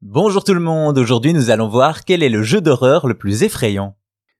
Bonjour tout le monde, aujourd'hui nous allons voir quel est le jeu d'horreur le plus effrayant.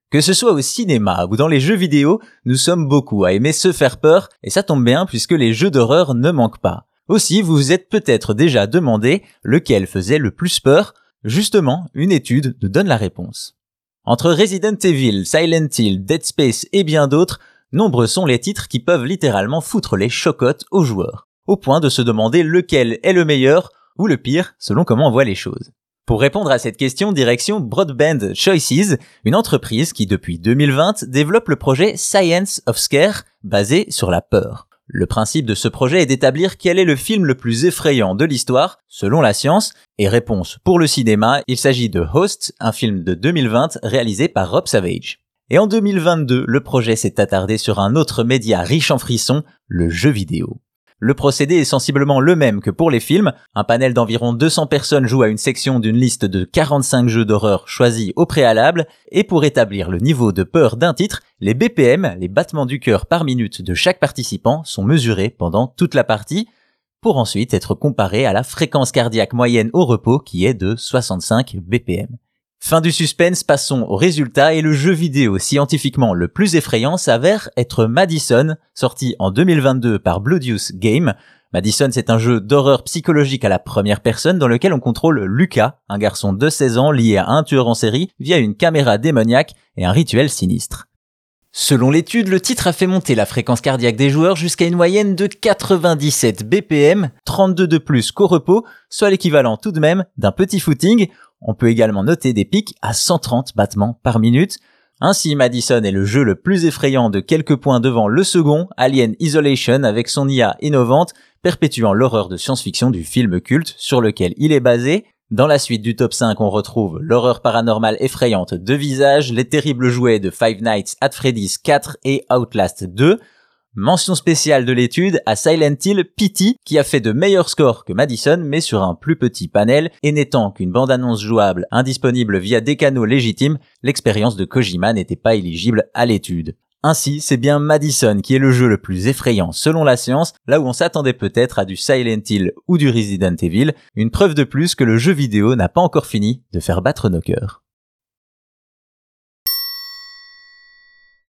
Que ce soit au cinéma ou dans les jeux vidéo, nous sommes beaucoup à aimer se faire peur, et ça tombe bien puisque les jeux d'horreur ne manquent pas. Aussi, vous vous êtes peut-être déjà demandé lequel faisait le plus peur. Justement, une étude nous donne la réponse. Entre Resident Evil, Silent Hill, Dead Space et bien d'autres, nombreux sont les titres qui peuvent littéralement foutre les chocottes aux joueurs, au point de se demander lequel est le meilleur ou le pire, selon comment on voit les choses. Pour répondre à cette question, direction Broadband Choices, une entreprise qui depuis 2020 développe le projet Science of Scare basé sur la peur. Le principe de ce projet est d'établir quel est le film le plus effrayant de l'histoire, selon la science, et réponse pour le cinéma, il s'agit de Host, un film de 2020 réalisé par Rob Savage. Et en 2022, le projet s'est attardé sur un autre média riche en frissons, le jeu vidéo. Le procédé est sensiblement le même que pour les films. Un panel d'environ 200 personnes joue à une section d'une liste de 45 jeux d'horreur choisis au préalable, et pour établir le niveau de peur d'un titre, les BPM, les battements du cœur par minute de chaque participant, sont mesurés pendant toute la partie, pour ensuite être comparés à la fréquence cardiaque moyenne au repos qui est de 65 BPM. Fin du suspense, passons au résultat et le jeu vidéo scientifiquement le plus effrayant s'avère être Madison, sorti en 2022 par Bloodius Game. Madison, c'est un jeu d'horreur psychologique à la première personne dans lequel on contrôle Lucas, un garçon de 16 ans lié à un tueur en série via une caméra démoniaque et un rituel sinistre. Selon l'étude, le titre a fait monter la fréquence cardiaque des joueurs jusqu'à une moyenne de 97 BPM, 32 de plus qu'au repos, soit l'équivalent tout de même d'un petit footing. On peut également noter des pics à 130 battements par minute. Ainsi, Madison est le jeu le plus effrayant de quelques points devant le second, Alien Isolation, avec son IA innovante, perpétuant l'horreur de science-fiction du film culte sur lequel il est basé. Dans la suite du top 5, on retrouve l'horreur paranormale effrayante de visage, les terribles jouets de Five Nights at Freddy's 4 et Outlast 2, Mention spéciale de l'étude à Silent Hill Pity qui a fait de meilleurs scores que Madison mais sur un plus petit panel et n'étant qu'une bande-annonce jouable indisponible via des canaux légitimes, l'expérience de Kojima n'était pas éligible à l'étude. Ainsi, c'est bien Madison qui est le jeu le plus effrayant selon la science, là où on s'attendait peut-être à du Silent Hill ou du Resident Evil, une preuve de plus que le jeu vidéo n'a pas encore fini de faire battre nos cœurs.